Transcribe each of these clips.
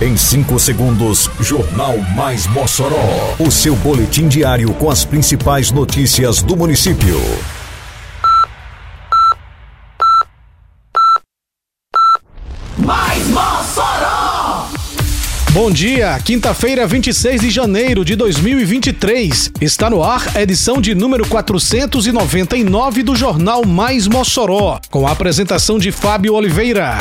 Em 5 segundos, Jornal Mais Mossoró. O seu boletim diário com as principais notícias do município. Mais Mossoró! Bom dia, quinta-feira, 26 de janeiro de 2023. Está no ar a edição de número 499 do Jornal Mais Mossoró, com a apresentação de Fábio Oliveira.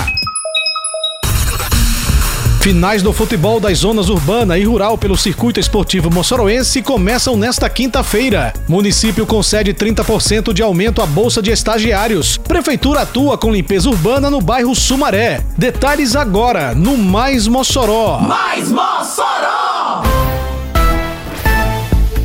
Finais do futebol das zonas urbana e rural pelo Circuito Esportivo Moçoroense começam nesta quinta-feira. Município concede 30% de aumento à bolsa de estagiários. Prefeitura atua com limpeza urbana no bairro Sumaré. Detalhes agora no Mais Mossoró. Mais Mossoró!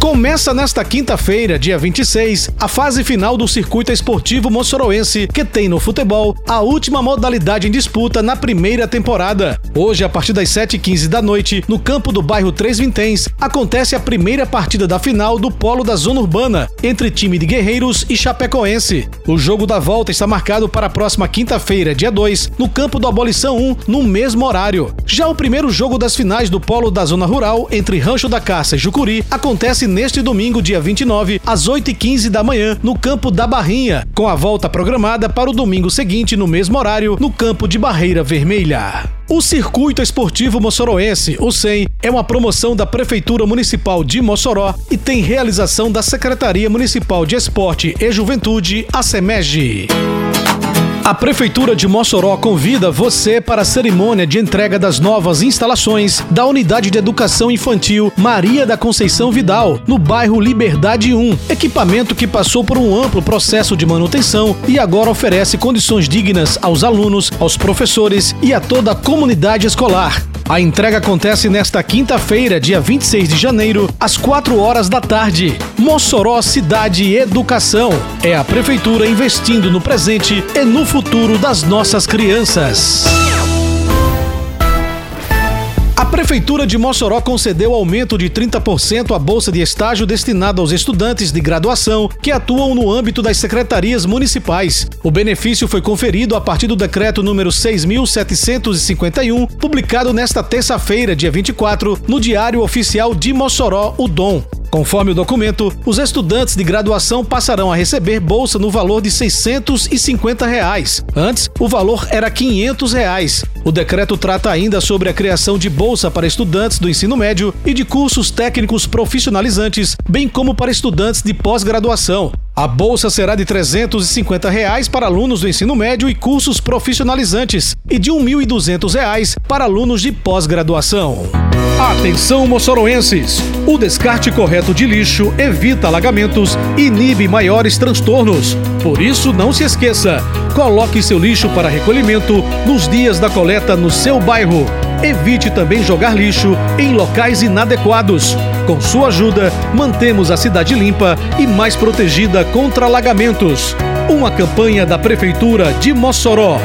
Começa nesta quinta-feira, dia 26, a fase final do Circuito Esportivo Moçoroense, que tem no futebol a última modalidade em disputa na primeira temporada. Hoje, a partir das 7h15 da noite, no campo do bairro Três Vinténs, acontece a primeira partida da final do Polo da Zona Urbana, entre time de Guerreiros e Chapecoense. O jogo da volta está marcado para a próxima quinta-feira, dia 2, no campo do Abolição 1, no mesmo horário. Já o primeiro jogo das finais do Polo da Zona Rural, entre Rancho da Caça e Jucuri, acontece neste domingo, dia 29, às 8h15 da manhã, no campo da Barrinha, com a volta programada para o domingo seguinte, no mesmo horário, no campo de Barreira Vermelha. O Circuito Esportivo Moçoroense, o SEM, é uma promoção da Prefeitura Municipal de Mossoró e tem realização da Secretaria Municipal de Esporte e Juventude, a SEMEG. A Prefeitura de Mossoró convida você para a cerimônia de entrega das novas instalações da Unidade de Educação Infantil Maria da Conceição Vidal, no bairro Liberdade 1. Equipamento que passou por um amplo processo de manutenção e agora oferece condições dignas aos alunos, aos professores e a toda a comunidade escolar. A entrega acontece nesta quinta-feira, dia 26 de janeiro, às 4 horas da tarde. Mossoró Cidade e Educação. É a Prefeitura investindo no presente e no futuro das nossas crianças. A Prefeitura de Mossoró concedeu aumento de 30% à bolsa de estágio destinada aos estudantes de graduação que atuam no âmbito das secretarias municipais. O benefício foi conferido a partir do decreto número 6751, publicado nesta terça-feira, dia 24, no Diário Oficial de Mossoró, o Dom. Conforme o documento, os estudantes de graduação passarão a receber bolsa no valor de 650 reais. Antes, o valor era 500 reais. O decreto trata ainda sobre a criação de bolsa para estudantes do ensino médio e de cursos técnicos profissionalizantes, bem como para estudantes de pós-graduação. A bolsa será de 350 reais para alunos do ensino médio e cursos profissionalizantes e de 1.200 reais para alunos de pós-graduação. Atenção moçoroenses! O descarte correto de lixo evita alagamentos e inibe maiores transtornos. Por isso, não se esqueça: coloque seu lixo para recolhimento nos dias da coleta no seu bairro. Evite também jogar lixo em locais inadequados. Com sua ajuda, mantemos a cidade limpa e mais protegida contra alagamentos. Uma campanha da Prefeitura de Mossoró.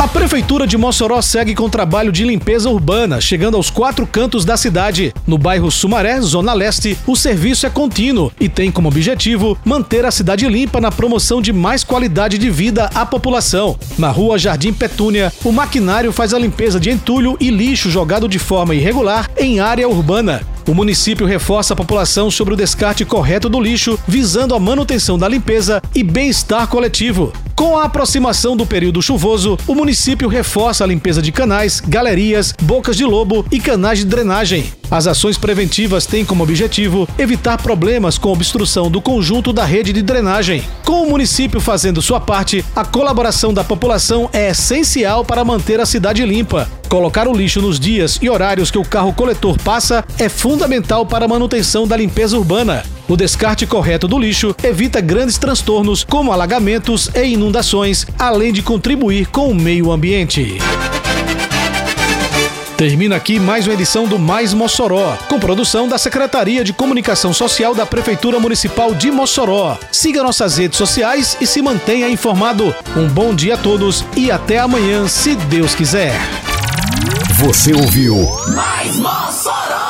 A Prefeitura de Mossoró segue com trabalho de limpeza urbana, chegando aos quatro cantos da cidade. No bairro Sumaré, Zona Leste, o serviço é contínuo e tem como objetivo manter a cidade limpa na promoção de mais qualidade de vida à população. Na rua Jardim Petúnia, o maquinário faz a limpeza de entulho e lixo jogado de forma irregular em área urbana. O município reforça a população sobre o descarte correto do lixo, visando a manutenção da limpeza e bem-estar coletivo. Com a aproximação do período chuvoso, o município reforça a limpeza de canais, galerias, bocas de lobo e canais de drenagem. As ações preventivas têm como objetivo evitar problemas com obstrução do conjunto da rede de drenagem. Com o município fazendo sua parte, a colaboração da população é essencial para manter a cidade limpa. Colocar o lixo nos dias e horários que o carro coletor passa é fundamental para a manutenção da limpeza urbana. O descarte correto do lixo evita grandes transtornos como alagamentos e inundações, além de contribuir com o meio ambiente. Termina aqui mais uma edição do Mais Mossoró, com produção da Secretaria de Comunicação Social da Prefeitura Municipal de Mossoró. Siga nossas redes sociais e se mantenha informado. Um bom dia a todos e até amanhã, se Deus quiser. Você ouviu Mais Mossoró!